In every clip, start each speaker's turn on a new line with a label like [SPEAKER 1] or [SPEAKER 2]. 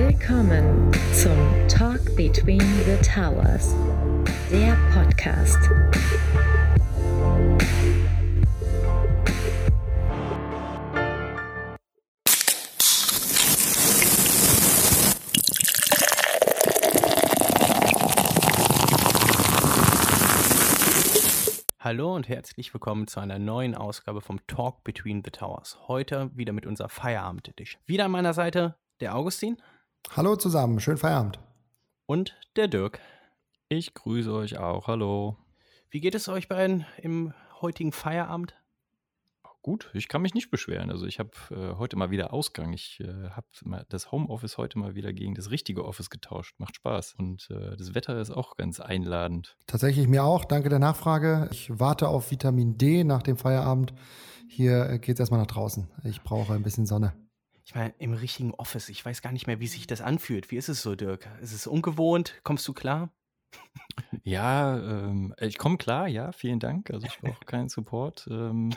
[SPEAKER 1] Willkommen zum Talk Between the Towers, der Podcast.
[SPEAKER 2] Hallo und herzlich willkommen zu einer neuen Ausgabe vom Talk Between the Towers. Heute wieder mit unserer Feierabend Edition. Wieder an meiner Seite der Augustin.
[SPEAKER 3] Hallo zusammen, schönen Feierabend.
[SPEAKER 2] Und der Dirk.
[SPEAKER 4] Ich grüße euch auch. Hallo.
[SPEAKER 2] Wie geht es euch beiden im heutigen Feierabend?
[SPEAKER 4] Gut, ich kann mich nicht beschweren. Also ich habe äh, heute mal wieder Ausgang. Ich äh, habe das Homeoffice heute mal wieder gegen das richtige Office getauscht. Macht Spaß. Und äh, das Wetter ist auch ganz einladend.
[SPEAKER 3] Tatsächlich mir auch. Danke der Nachfrage. Ich warte auf Vitamin D nach dem Feierabend. Hier geht es erstmal nach draußen. Ich brauche ein bisschen Sonne.
[SPEAKER 2] Ich meine, im richtigen Office. Ich weiß gar nicht mehr, wie sich das anfühlt. Wie ist es so, Dirk? Ist es ungewohnt? Kommst du klar?
[SPEAKER 4] Ja, ähm, ich komme klar, ja, vielen Dank. Also ich brauche keinen Support. Ähm,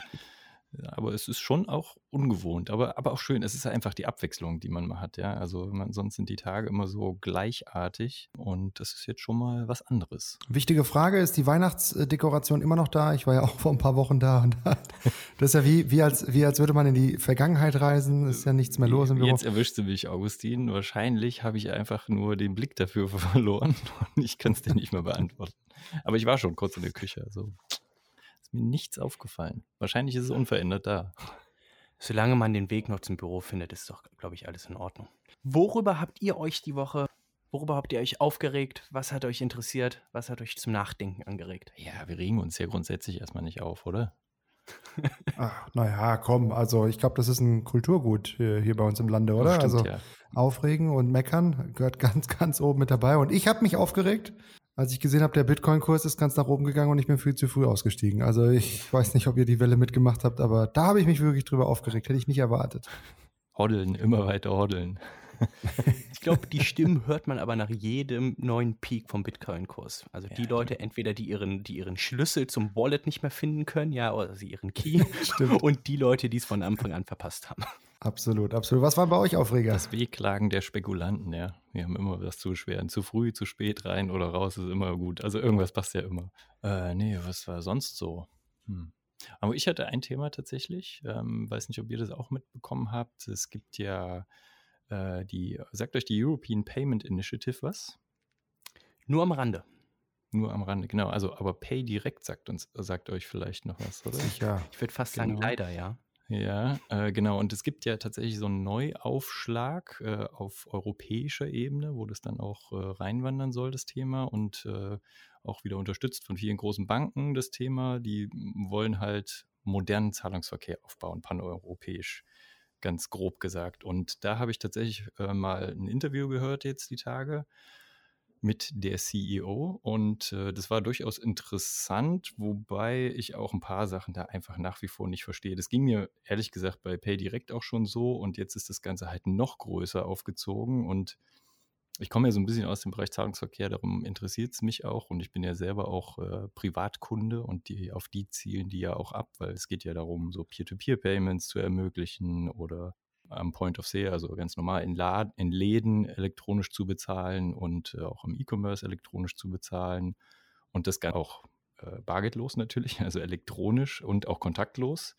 [SPEAKER 4] aber es ist schon auch ungewohnt, aber, aber auch schön. Es ist einfach die Abwechslung, die man mal hat, ja. Also man, sonst sind die Tage immer so gleichartig und das ist jetzt schon mal was anderes.
[SPEAKER 3] Wichtige Frage, ist die Weihnachtsdekoration immer noch da? Ich war ja auch vor ein paar Wochen da und das ist ja wie, wie, als, wie als würde man in die Vergangenheit reisen, ist ja nichts mehr los im Büro.
[SPEAKER 4] Jetzt erwischst du mich, Augustin. Wahrscheinlich habe ich einfach nur den Blick dafür verloren und ich kann es dir nicht mehr beantworten. Aber ich war schon kurz in der Küche, also mir nichts aufgefallen. Wahrscheinlich ist es unverändert da.
[SPEAKER 2] Solange man den Weg noch zum Büro findet, ist doch, glaube ich, alles in Ordnung. Worüber habt ihr euch die Woche, worüber habt ihr euch aufgeregt? Was hat euch interessiert? Was hat euch zum Nachdenken angeregt?
[SPEAKER 4] Ja, wir regen uns ja grundsätzlich erstmal nicht auf, oder?
[SPEAKER 3] Ach, naja, komm, also ich glaube, das ist ein Kulturgut hier, hier, bei uns im Lande, oder?
[SPEAKER 4] Stimmt,
[SPEAKER 3] also
[SPEAKER 4] ja.
[SPEAKER 3] aufregen und meckern gehört ganz, ganz oben mit dabei. Und ich habe mich aufgeregt, als ich gesehen habe, der Bitcoin-Kurs ist ganz nach oben gegangen und ich bin viel zu früh ausgestiegen. Also ich weiß nicht, ob ihr die Welle mitgemacht habt, aber da habe ich mich wirklich drüber aufgeregt. Hätte ich nicht erwartet.
[SPEAKER 4] Hoddeln, immer weiter hoddeln.
[SPEAKER 2] ich glaube, die Stimmen hört man aber nach jedem neuen Peak vom Bitcoin-Kurs. Also die ja, Leute, entweder die ihren, die ihren Schlüssel zum Wallet nicht mehr finden können, ja, oder sie ihren Key. und die Leute, die es von Anfang an verpasst haben.
[SPEAKER 3] Absolut, absolut. Was war bei euch Aufreger?
[SPEAKER 4] Das Wehklagen der Spekulanten, ja. Wir haben immer was zu beschweren. Zu früh, zu spät rein oder raus ist immer gut. Also irgendwas passt ja immer. Äh, nee, was war sonst so? Hm. Aber ich hatte ein Thema tatsächlich. Ähm, weiß nicht, ob ihr das auch mitbekommen habt. Es gibt ja äh, die, sagt euch die European Payment Initiative was?
[SPEAKER 2] Nur am Rande.
[SPEAKER 4] Nur am Rande, genau. Also, aber Pay Direct sagt uns, sagt euch vielleicht noch was, oder?
[SPEAKER 3] Sicher.
[SPEAKER 2] Ich würde fast genau. sagen, leider, ja.
[SPEAKER 4] Ja, äh, genau. Und es gibt ja tatsächlich so einen Neuaufschlag äh, auf europäischer Ebene, wo das dann auch äh, reinwandern soll, das Thema. Und äh, auch wieder unterstützt von vielen großen Banken, das Thema. Die wollen halt modernen Zahlungsverkehr aufbauen, paneuropäisch, ganz grob gesagt. Und da habe ich tatsächlich äh, mal ein Interview gehört jetzt die Tage mit der CEO und äh, das war durchaus interessant, wobei ich auch ein paar Sachen da einfach nach wie vor nicht verstehe. Das ging mir ehrlich gesagt bei PayDirect auch schon so und jetzt ist das Ganze halt noch größer aufgezogen und ich komme ja so ein bisschen aus dem Bereich Zahlungsverkehr, darum interessiert es mich auch und ich bin ja selber auch äh, Privatkunde und die, auf die zielen die ja auch ab, weil es geht ja darum, so Peer-to-Peer-Payments zu ermöglichen oder am Point of Sale, also ganz normal in, Laden, in Läden elektronisch zu bezahlen und äh, auch im E-Commerce elektronisch zu bezahlen und das Ganze auch äh, bargeldlos natürlich, also elektronisch und auch kontaktlos.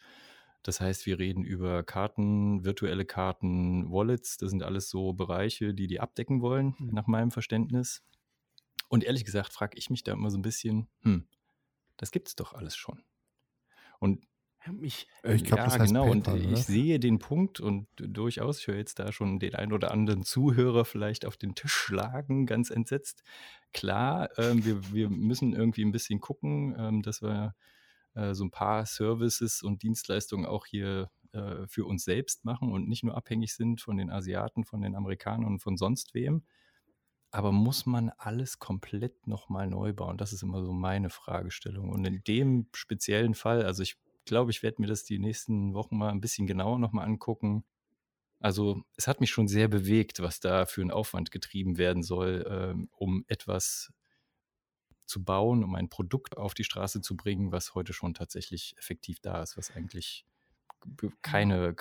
[SPEAKER 4] Das heißt, wir reden über Karten, virtuelle Karten, Wallets, das sind alles so Bereiche, die die abdecken wollen, mhm. nach meinem Verständnis. Und ehrlich gesagt frage ich mich da immer so ein bisschen, hm, das gibt es doch alles schon. Und
[SPEAKER 2] ich,
[SPEAKER 3] ich glaube,
[SPEAKER 4] ja,
[SPEAKER 3] das heißt
[SPEAKER 4] genau.
[SPEAKER 3] PayPal,
[SPEAKER 4] und ich
[SPEAKER 3] oder?
[SPEAKER 4] sehe den Punkt und durchaus, ich höre jetzt da schon den einen oder anderen Zuhörer vielleicht auf den Tisch schlagen, ganz entsetzt. Klar, ähm, wir, wir müssen irgendwie ein bisschen gucken, ähm, dass wir äh, so ein paar Services und Dienstleistungen auch hier äh, für uns selbst machen und nicht nur abhängig sind von den Asiaten, von den Amerikanern und von sonst wem. Aber muss man alles komplett nochmal neu bauen? Das ist immer so meine Fragestellung. Und in dem speziellen Fall, also ich glaube, ich werde mir das die nächsten Wochen mal ein bisschen genauer nochmal angucken. Also es hat mich schon sehr bewegt, was da für ein Aufwand getrieben werden soll, ähm, um etwas zu bauen, um ein Produkt auf die Straße zu bringen, was heute schon tatsächlich effektiv da ist, was eigentlich keine,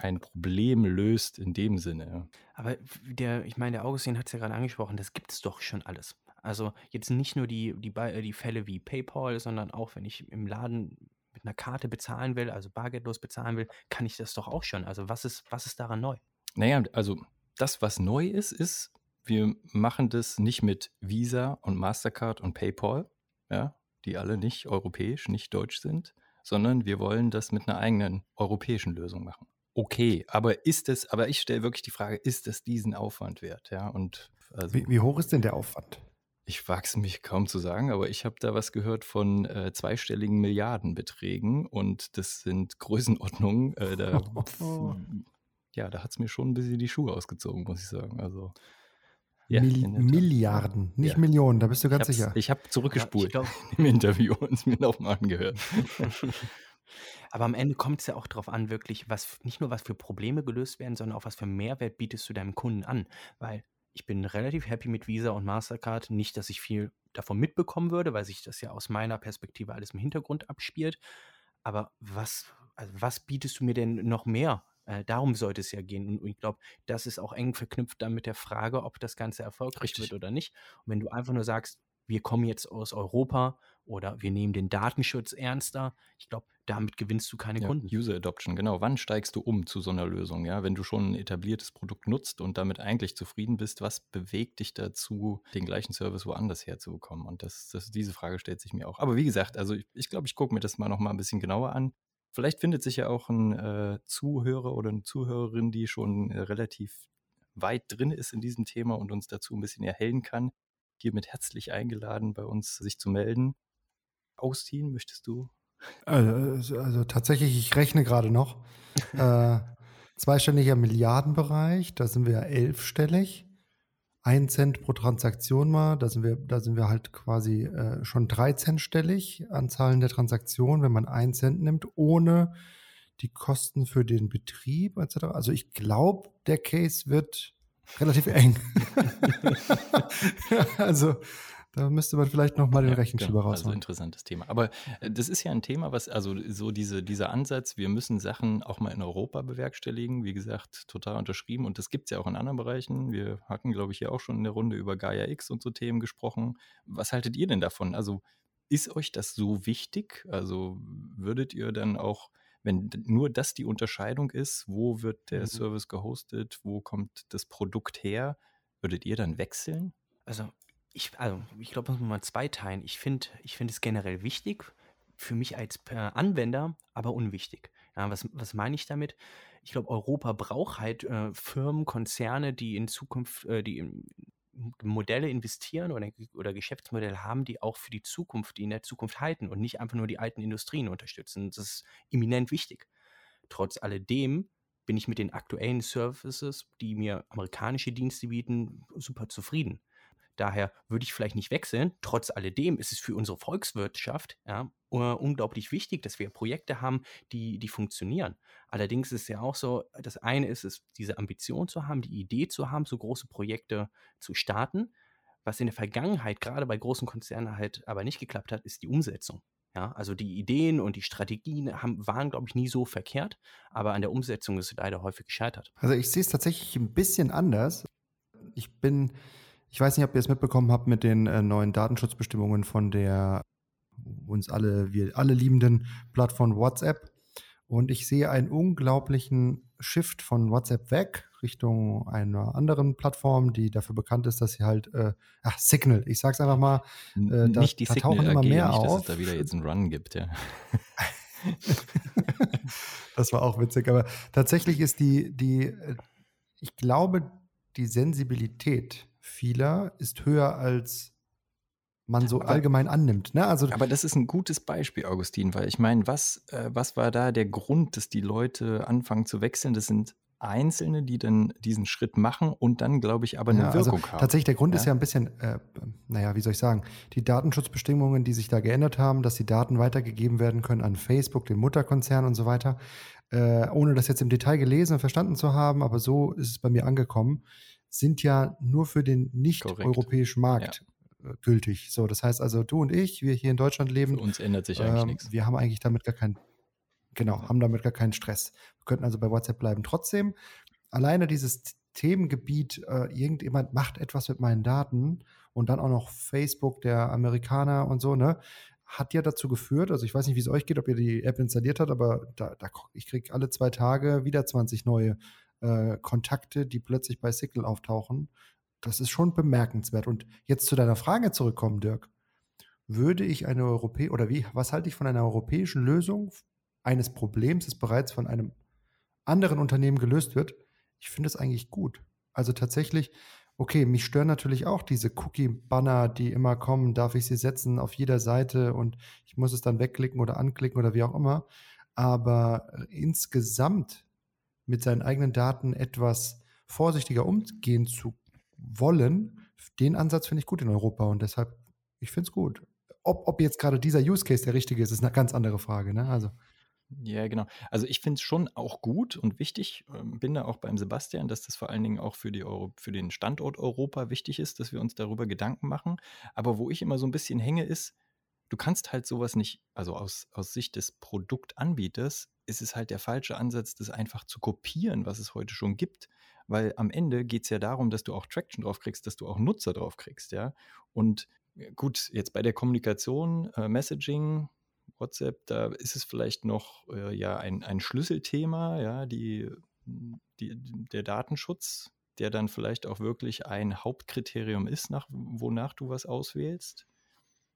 [SPEAKER 4] kein Problem löst in dem Sinne.
[SPEAKER 2] Aber der, ich meine, der Augustin hat es ja gerade angesprochen, das gibt es doch schon alles. Also jetzt nicht nur die, die, die Fälle wie PayPal, sondern auch wenn ich im Laden mit einer Karte bezahlen will, also bargeldlos bezahlen will, kann ich das doch auch schon. Also was ist, was ist daran neu?
[SPEAKER 4] Naja, also das, was neu ist, ist, wir machen das nicht mit Visa und Mastercard und PayPal, ja, die alle nicht europäisch, nicht deutsch sind, sondern wir wollen das mit einer eigenen europäischen Lösung machen. Okay, aber ist es, aber ich stelle wirklich die Frage, ist es diesen Aufwand wert? Ja, und
[SPEAKER 3] also, wie, wie hoch ist denn der Aufwand?
[SPEAKER 4] Ich wage es mich kaum zu sagen, aber ich habe da was gehört von äh, zweistelligen Milliardenbeträgen und das sind Größenordnungen. Äh, da, ja, da hat es mir schon ein bisschen die Schuhe ausgezogen, muss ich sagen. Also
[SPEAKER 3] ja, Mil Milliarden, nicht ja. Millionen, da bist du ganz
[SPEAKER 4] ich
[SPEAKER 3] sicher.
[SPEAKER 4] Ich habe zurückgespult ja, im Interview und es mir nochmal angehört.
[SPEAKER 2] Aber am Ende kommt es ja auch darauf an, wirklich, was nicht nur was für Probleme gelöst werden, sondern auch was für Mehrwert bietest du deinem Kunden an. Weil ich bin relativ happy mit Visa und Mastercard. Nicht, dass ich viel davon mitbekommen würde, weil sich das ja aus meiner Perspektive alles im Hintergrund abspielt. Aber was, also was bietest du mir denn noch mehr äh, darum sollte es ja gehen. Und, ich glaube, das ist auch eng verknüpft dann mit der Frage, ob das Ganze erfolgreich Richtig. wird oder nicht. Und wenn du einfach nur sagst, wir kommen jetzt aus Europa oder wir nehmen den Datenschutz ernster, ich glaube, damit gewinnst du keine
[SPEAKER 4] ja,
[SPEAKER 2] Kunden.
[SPEAKER 4] User Adoption, genau. Wann steigst du um zu so einer Lösung? Ja, wenn du schon ein etabliertes Produkt nutzt und damit eigentlich zufrieden bist, was bewegt dich dazu, den gleichen Service woanders herzubekommen? Und das, das, diese Frage stellt sich mir auch. Aber wie gesagt, also ich, ich glaube, ich gucke mir das mal noch mal ein bisschen genauer an. Vielleicht findet sich ja auch ein äh, Zuhörer oder eine Zuhörerin, die schon äh, relativ weit drin ist in diesem Thema und uns dazu ein bisschen erhellen kann. Hiermit herzlich eingeladen, bei uns sich zu melden. Austin, möchtest du?
[SPEAKER 3] Also, also tatsächlich, ich rechne gerade noch. äh, zweistelliger Milliardenbereich, da sind wir ja elfstellig ein Cent pro Transaktion mal. Da sind wir, da sind wir halt quasi äh, schon drei Cent stellig an Zahlen der Transaktionen, wenn man ein Cent nimmt, ohne die Kosten für den Betrieb etc. Also ich glaube, der Case wird relativ eng. also da müsste man vielleicht nochmal den ja, Rechenschieber genau, rausholen.
[SPEAKER 4] Also interessantes Thema. Aber äh, das ist ja ein Thema, was, also so diese, dieser Ansatz, wir müssen Sachen auch mal in Europa bewerkstelligen, wie gesagt, total unterschrieben. Und das gibt es ja auch in anderen Bereichen. Wir hatten, glaube ich, hier auch schon in der Runde über Gaia X und so Themen gesprochen. Was haltet ihr denn davon? Also ist euch das so wichtig? Also würdet ihr dann auch wenn nur das die Unterscheidung ist, wo wird der mhm. Service gehostet, wo kommt das Produkt her, würdet ihr dann wechseln?
[SPEAKER 2] Also ich, also, ich glaube, muss man mal zweiteilen. Ich finde ich find es generell wichtig, für mich als Anwender, aber unwichtig. Ja, was, was meine ich damit? Ich glaube, Europa braucht halt äh, Firmen, Konzerne, die in Zukunft, äh, die in Modelle investieren oder, oder Geschäftsmodelle haben, die auch für die Zukunft, die in der Zukunft halten und nicht einfach nur die alten Industrien unterstützen. Das ist eminent wichtig. Trotz alledem bin ich mit den aktuellen Services, die mir amerikanische Dienste bieten, super zufrieden. Daher würde ich vielleicht nicht wechseln. Trotz alledem ist es für unsere Volkswirtschaft ja, unglaublich wichtig, dass wir Projekte haben, die, die funktionieren. Allerdings ist es ja auch so, das eine ist es, diese Ambition zu haben, die Idee zu haben, so große Projekte zu starten. Was in der Vergangenheit gerade bei großen Konzernen halt aber nicht geklappt hat, ist die Umsetzung. Ja, also die Ideen und die Strategien haben, waren, glaube ich, nie so verkehrt, aber an der Umsetzung ist es leider häufig gescheitert.
[SPEAKER 3] Also ich sehe es tatsächlich ein bisschen anders. Ich bin ich weiß nicht, ob ihr es mitbekommen habt mit den äh, neuen Datenschutzbestimmungen von der uns alle, wir alle liebenden Plattform WhatsApp. Und ich sehe einen unglaublichen Shift von WhatsApp weg Richtung einer anderen Plattform, die dafür bekannt ist, dass sie halt, äh, ach, Signal, ich sag's einfach mal,
[SPEAKER 4] äh, da, nicht die da Signal tauchen immer AG, mehr nicht, auf. dass es da wieder jetzt einen Run gibt, ja.
[SPEAKER 3] das war auch witzig, aber tatsächlich ist die, die, äh, ich glaube, die Sensibilität vieler ist höher als man so aber, allgemein annimmt. Ne?
[SPEAKER 4] Also, aber das ist ein gutes Beispiel, Augustin, weil ich meine, was, äh, was war da der Grund, dass die Leute anfangen zu wechseln? Das sind Einzelne, die dann diesen Schritt machen und dann, glaube ich, aber eine ja, also Wirkung also haben.
[SPEAKER 3] Tatsächlich, der Grund ja? ist ja ein bisschen, äh, naja, wie soll ich sagen, die Datenschutzbestimmungen, die sich da geändert haben, dass die Daten weitergegeben werden können an Facebook, den Mutterkonzern und so weiter, äh, ohne das jetzt im Detail gelesen und verstanden zu haben, aber so ist es bei mir angekommen sind ja nur für den nicht-europäischen Markt ja. Äh, gültig. So, das heißt also, du und ich, wir hier in Deutschland leben.
[SPEAKER 4] Für uns ändert sich eigentlich ähm, nichts.
[SPEAKER 3] Wir haben eigentlich damit gar kein Genau, haben damit gar keinen Stress. Wir könnten also bei WhatsApp bleiben. Trotzdem, alleine dieses Themengebiet, äh, irgendjemand macht etwas mit meinen Daten und dann auch noch Facebook, der Amerikaner und so, ne? Hat ja dazu geführt, also ich weiß nicht, wie es euch geht, ob ihr die App installiert habt, aber da, da ich kriege alle zwei Tage wieder 20 neue äh, Kontakte, die plötzlich bei Signal auftauchen. Das ist schon bemerkenswert. Und jetzt zu deiner Frage zurückkommen, Dirk. Würde ich eine europäische, oder wie, was halte ich von einer europäischen Lösung eines Problems, das bereits von einem anderen Unternehmen gelöst wird? Ich finde es eigentlich gut. Also tatsächlich, Okay, mich stören natürlich auch diese Cookie-Banner, die immer kommen. Darf ich sie setzen auf jeder Seite und ich muss es dann wegklicken oder anklicken oder wie auch immer. Aber insgesamt mit seinen eigenen Daten etwas vorsichtiger umgehen zu wollen, den Ansatz finde ich gut in Europa und deshalb, ich finde es gut. Ob, ob jetzt gerade dieser Use Case der richtige ist, ist eine ganz andere Frage. Ne? Also.
[SPEAKER 4] Ja, genau. Also ich finde es schon auch gut und wichtig, ähm, bin da auch beim Sebastian, dass das vor allen Dingen auch für, die Euro, für den Standort Europa wichtig ist, dass wir uns darüber Gedanken machen. Aber wo ich immer so ein bisschen hänge, ist, du kannst halt sowas nicht, also aus, aus Sicht des Produktanbieters ist es halt der falsche Ansatz, das einfach zu kopieren, was es heute schon gibt. Weil am Ende geht es ja darum, dass du auch Traction drauf kriegst, dass du auch Nutzer drauf kriegst, ja. Und gut, jetzt bei der Kommunikation, äh, Messaging, WhatsApp, da ist es vielleicht noch äh, ja ein, ein Schlüsselthema, ja, die, die, der Datenschutz, der dann vielleicht auch wirklich ein Hauptkriterium ist, nach, wonach du was auswählst.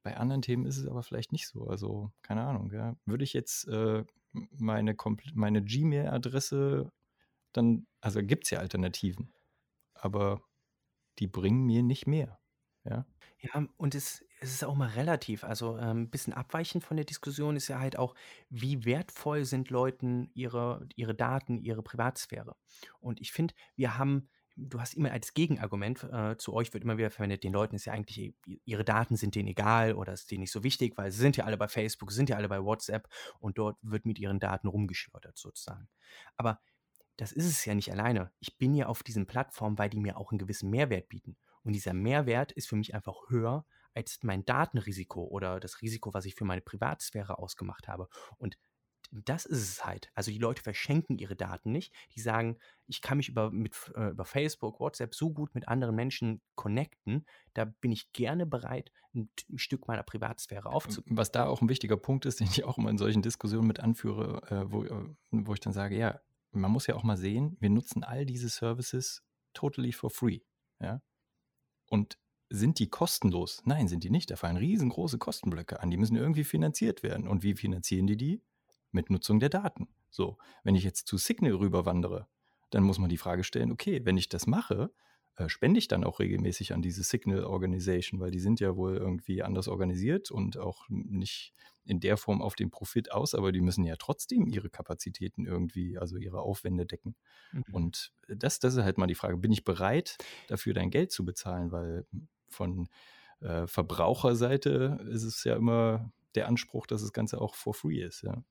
[SPEAKER 4] Bei anderen Themen ist es aber vielleicht nicht so. Also, keine Ahnung, ja. Würde ich jetzt äh, meine, meine Gmail-Adresse dann, also gibt es ja Alternativen, aber die bringen mir nicht mehr. Ja,
[SPEAKER 2] ja und es, es ist auch mal relativ. Also ein ähm, bisschen abweichend von der Diskussion ist ja halt auch, wie wertvoll sind Leuten ihre, ihre Daten, ihre Privatsphäre. Und ich finde, wir haben, du hast immer als Gegenargument, äh, zu euch wird immer wieder verwendet, den Leuten ist ja eigentlich, ihre Daten sind denen egal oder ist denen nicht so wichtig, weil sie sind ja alle bei Facebook, sind ja alle bei WhatsApp und dort wird mit ihren Daten rumgeschleudert sozusagen. Aber das ist es ja nicht alleine. Ich bin ja auf diesen Plattformen, weil die mir auch einen gewissen Mehrwert bieten. Und dieser Mehrwert ist für mich einfach höher als mein Datenrisiko oder das Risiko, was ich für meine Privatsphäre ausgemacht habe. Und das ist es halt. Also die Leute verschenken ihre Daten nicht. Die sagen, ich kann mich über, mit, äh, über Facebook, WhatsApp so gut mit anderen Menschen connecten. Da bin ich gerne bereit, ein, ein, Stück meiner Privatsphäre aufzugeben.
[SPEAKER 4] Was da auch ein wichtiger Punkt ist, den ich auch immer in solchen Diskussionen mit anführe, äh, wo, äh, wo ich dann sage, ja, man muss ja auch mal sehen, wir nutzen all diese Services totally for free. Ja? Und sind die kostenlos? Nein, sind die nicht. Da fallen riesengroße Kostenblöcke an. Die müssen irgendwie finanziert werden. Und wie finanzieren die die? Mit Nutzung der Daten. So, wenn ich jetzt zu Signal rüberwandere, dann muss man die Frage stellen, okay, wenn ich das mache, äh, spende ich dann auch regelmäßig an diese Signal Organization, weil die sind ja wohl irgendwie anders organisiert und auch nicht in der Form auf den Profit aus, aber die müssen ja trotzdem ihre Kapazitäten irgendwie, also ihre Aufwände decken. Mhm. Und das, das ist halt mal die Frage, bin ich bereit, dafür dein Geld zu bezahlen? Weil von äh, Verbraucherseite ist es ja immer der Anspruch, dass das Ganze auch for free ist, ja.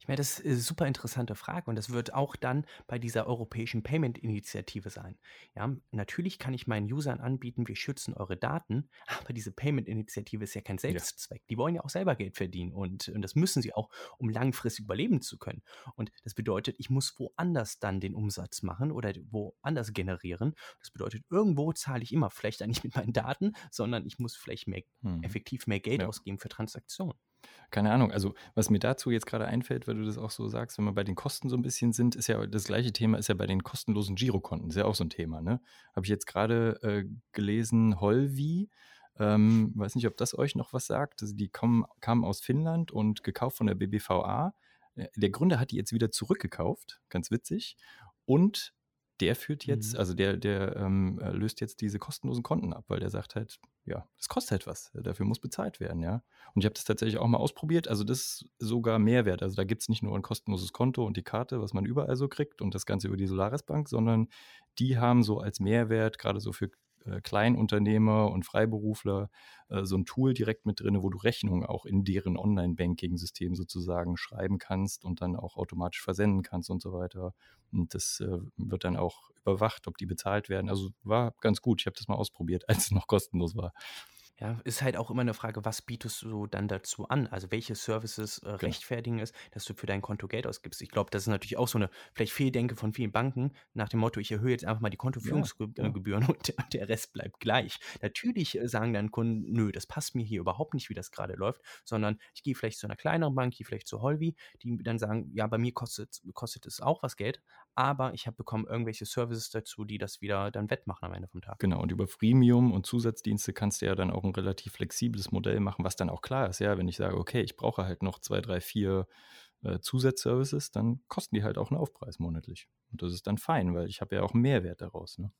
[SPEAKER 2] Ich meine, das ist eine super interessante Frage und das wird auch dann bei dieser europäischen Payment-Initiative sein. Ja, natürlich kann ich meinen Usern anbieten, wir schützen eure Daten, aber diese Payment-Initiative ist ja kein Selbstzweck. Ja. Die wollen ja auch selber Geld verdienen und, und das müssen sie auch, um langfristig überleben zu können. Und das bedeutet, ich muss woanders dann den Umsatz machen oder woanders generieren. Das bedeutet, irgendwo zahle ich immer, vielleicht nicht mit meinen Daten, sondern ich muss vielleicht mehr, hm. effektiv mehr Geld ja. ausgeben für Transaktionen.
[SPEAKER 4] Keine Ahnung, also was mir dazu jetzt gerade einfällt, weil du das auch so sagst, wenn wir bei den Kosten so ein bisschen sind, ist ja das gleiche Thema, ist ja bei den kostenlosen Girokonten, ist ja auch so ein Thema, ne? Habe ich jetzt gerade äh, gelesen, Holvi, ähm, weiß nicht, ob das euch noch was sagt. Also die kommen, kamen aus Finnland und gekauft von der BBVA. Äh, der Gründer hat die jetzt wieder zurückgekauft, ganz witzig. Und der führt jetzt, mhm. also der, der ähm, äh, löst jetzt diese kostenlosen Konten ab, weil der sagt halt, ja, das kostet halt was, dafür muss bezahlt werden, ja. Und ich habe das tatsächlich auch mal ausprobiert, also das ist sogar Mehrwert. Also da gibt es nicht nur ein kostenloses Konto und die Karte, was man überall so kriegt und das Ganze über die Solaris Bank, sondern die haben so als Mehrwert, gerade so für äh, Kleinunternehmer und Freiberufler äh, so ein Tool direkt mit drin, wo du Rechnungen auch in deren Online-Banking-System sozusagen schreiben kannst und dann auch automatisch versenden kannst und so weiter. Und das äh, wird dann auch überwacht, ob die bezahlt werden. Also war ganz gut. Ich habe das mal ausprobiert, als es noch kostenlos war.
[SPEAKER 2] Ja, ist halt auch immer eine Frage, was bietest du dann dazu an? Also welche Services äh,
[SPEAKER 4] Genau.
[SPEAKER 2] rechtfertigen es, dass du für dein Konto Geld ausgibst? Ich glaube, das ist natürlich auch so eine vielleicht Fehldenke von vielen Banken nach dem Motto, ich erhöhe jetzt einfach mal die. Kontoführungsgebühren und der, der Rest bleibt gleich. Natürlich äh, sagen dann Kunden, nö, das passt mir hier überhaupt nicht, wie das gerade läuft, sondern ich gehe vielleicht zu einer kleineren Bank, gehe vielleicht zu Holvi, die dann sagen, ja, bei mir kostet, kostet es auch was Geld, aber ich habe bekommen irgendwelche Services dazu, die das wieder dann wettmachen am Ende vom Tag.
[SPEAKER 4] Genau, und über Freemium und Zusatzdienste kannst du ja dann auch ein relativ flexibles Modell machen, was dann auch klar ist. Ja, wenn ich sage, okay, ich brauche halt noch zwei, drei, vier äh, Zusatzservices, dann kosten die halt auch einen Aufpreis monatlich. Und das ist dann fein, weil ich habe ja auch einen Mehrwert daraus. Ne?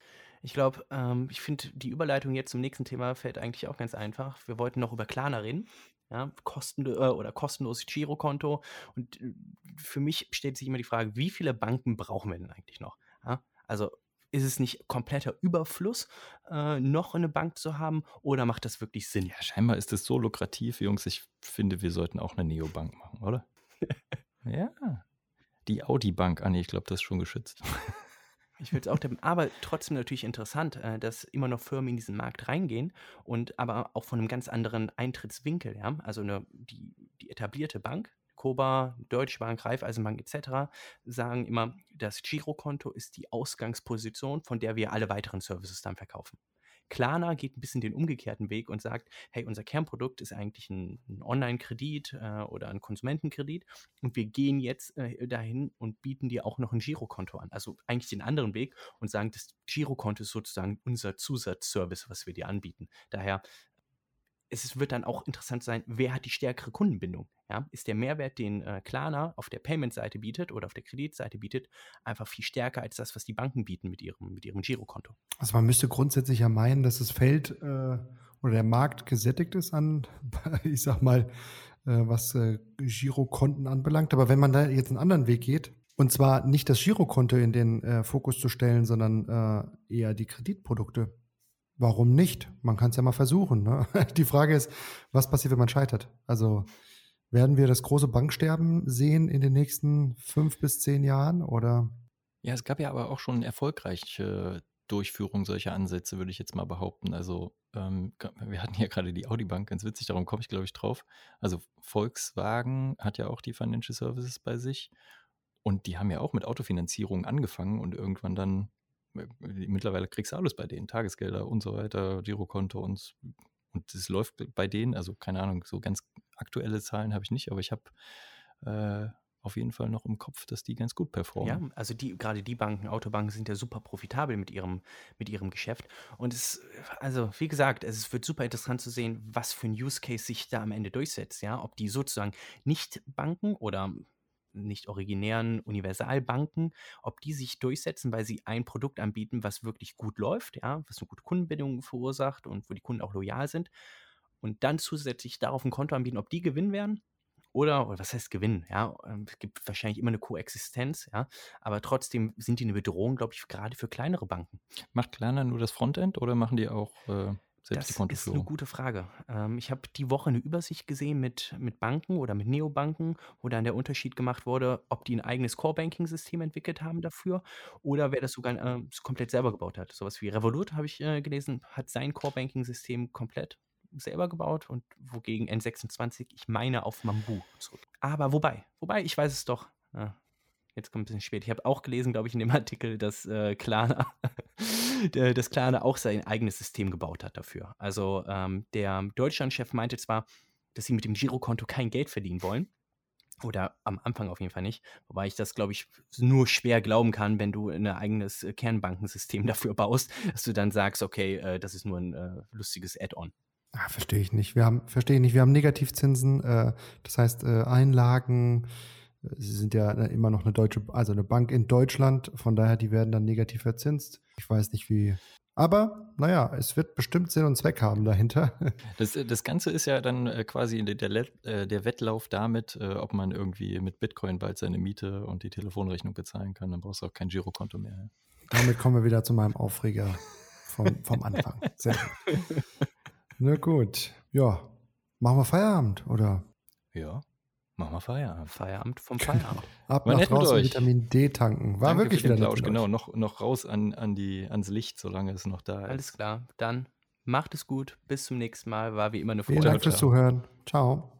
[SPEAKER 2] Ich glaube, ähm, ich finde, die Überleitung jetzt zum nächsten Thema fällt eigentlich auch ganz einfach. Wir wollten noch über Klarna reden. Ja, kosten, äh, oder kostenloses Girokonto. Und äh, für mich stellt sich immer die Frage, wie viele Banken brauchen wir denn eigentlich noch? Ja? Also ist es nicht kompletter Überfluss, äh, noch eine Bank zu haben oder macht das wirklich Sinn?
[SPEAKER 4] Ja, scheinbar ist es so lukrativ, Jungs. Ich finde, wir sollten auch eine Neobank machen, oder? ja. Die Audi-Bank, ah nee, ich glaube, das ist schon geschützt.
[SPEAKER 2] Ich will es auch, aber trotzdem natürlich interessant, äh, dass immer noch Firmen in diesen Markt reingehen und aber auch von einem ganz anderen Eintrittswinkel, ja. Also eine, die, die etablierte Bank, Koba, Deutsche Bank, Raiffeisenbank etc. sagen immer, das Girokonto ist die Ausgangsposition, von der wir alle weiteren Services dann verkaufen. Klarna geht ein bisschen den umgekehrten Weg und sagt, hey, unser Kernprodukt ist eigentlich ein, ein Online-Kredit äh, oder ein Konsumentenkredit und wir gehen jetzt äh, dahin und bieten dir auch noch ein Girokonto an. Also eigentlich den anderen Weg und sagen, das Girokonto ist sozusagen unser Zusatzservice, was wir dir anbieten. Daher es wird dann auch interessant sein, wer hat die stärkere Kundenbindung? Ja? Ist der Mehrwert, den äh, Klarna auf der Payment-Seite bietet oder auf der Kreditseite bietet, einfach viel stärker als das, was die Banken bieten mit ihrem, mit ihrem Girokonto?
[SPEAKER 3] Also man müsste grundsätzlich ja meinen, dass das Feld äh, oder der Markt gesättigt ist an, ich sag mal, äh, was äh, Girokonten anbelangt. Aber wenn man da jetzt einen anderen Weg geht, und zwar nicht das Girokonto in den äh, Fokus zu stellen, sondern äh, eher die Kreditprodukte. Warum nicht? Man kann es ja mal versuchen. Ne? Die Frage ist, was passiert, wenn man scheitert? Also werden wir das große Banksterben sehen in den nächsten fünf bis zehn Jahren oder?
[SPEAKER 4] Ja, es gab ja aber auch schon erfolgreiche Durchführung solcher Ansätze, würde ich jetzt mal behaupten. Also ähm, wir hatten ja gerade die Audi Bank, ganz witzig, darum komme ich, glaube ich, drauf. Also Volkswagen hat ja auch die Financial Services bei sich und die haben ja auch mit Autofinanzierung angefangen und irgendwann dann mittlerweile kriegst du alles bei denen, Tagesgelder und so weiter, Girokonto und und es läuft bei denen, also keine Ahnung, so ganz aktuelle Zahlen habe ich nicht, aber ich habe äh, auf jeden Fall noch im Kopf, dass die ganz gut performen.
[SPEAKER 2] Ja, also die, gerade die Banken, Autobanken sind ja super profitabel mit ihrem, mit ihrem Geschäft. Und es, also wie gesagt, es wird super interessant zu sehen, was für ein Use Case sich da am Ende durchsetzt, ja. Ob die sozusagen nicht Banken oder nicht originären Universalbanken, ob die sich durchsetzen, weil sie ein Produkt anbieten, was wirklich gut läuft, ja, was eine gute Kundenbindung verursacht und wo die Kunden auch loyal sind. Und dann zusätzlich darauf ein Konto anbieten, ob die gewinnen werden oder, oder was heißt gewinnen, ja, es gibt wahrscheinlich immer eine Koexistenz, ja, aber trotzdem sind die eine Bedrohung, glaube ich, gerade für kleinere Banken.
[SPEAKER 4] Macht Klarna nur das Frontend oder machen die auch äh, selbst
[SPEAKER 2] das ist eine gute Frage. Ähm, ich habe die Woche eine Übersicht gesehen mit, mit Banken oder mit Neobanken, wo dann der Unterschied gemacht wurde, ob die ein eigenes Core-Banking-System entwickelt haben dafür oder wer das sogar äh, komplett selber gebaut hat. Sowas wie Revolut, habe ich äh, gelesen, hat sein Core-Banking-System komplett selber gebaut und wogegen N26, ich meine, auf Mambu zurück. Aber wobei, wobei, ich weiß es doch. Ja, jetzt kommt ein bisschen spät. Ich habe auch gelesen, glaube ich, in dem Artikel, dass äh, Klarna, dass Klarna auch sein eigenes System gebaut hat dafür. Also ähm, der Deutschlandchef meinte zwar, dass sie mit dem Girokonto kein Geld verdienen wollen. Oder am Anfang auf jeden Fall nicht. Wobei ich das, glaube ich, nur schwer glauben kann, wenn du ein eigenes äh, Kernbankensystem dafür baust, dass du dann sagst, okay, äh, das ist nur ein äh, lustiges Add-on.
[SPEAKER 3] Ah, verstehe ich nicht. Wir haben, verstehe ich nicht. Wir haben Negativzinsen, das heißt Einlagen. Sie sind ja immer noch eine deutsche, also eine Bank in Deutschland. Von daher, die werden dann negativ verzinst. Ich weiß nicht wie. Aber naja, es wird bestimmt Sinn und Zweck haben dahinter.
[SPEAKER 4] Das, das Ganze ist ja dann äh, quasi der, der, der Wettlauf damit, äh, ob man irgendwie mit Bitcoin bald seine Miete und die Telefonrechnung bezahlen kann. Dann brauchst du auch kein Girokonto mehr.
[SPEAKER 3] Damit kommen wir wieder zu meinem Aufreger vom, vom Anfang. Sehr gut. Na gut. Ja. Machen wir Feierabend, oder?
[SPEAKER 4] Ja. Machen wir Feierabend.
[SPEAKER 2] Feierabend vom Feierabend.
[SPEAKER 3] Ab
[SPEAKER 4] War
[SPEAKER 3] nach draußen
[SPEAKER 4] euch.
[SPEAKER 3] Vitamin D tanken. War
[SPEAKER 4] Danke
[SPEAKER 3] wirklich wieder mit
[SPEAKER 4] genau. Noch, noch raus an, an die, ans Licht, solange es noch da ist.
[SPEAKER 2] Alles klar. Dann Macht es gut. Bis zum nächsten Mal. War wie immer eine
[SPEAKER 3] Freude. Vielen Dank fürs Zuhören. Ciao.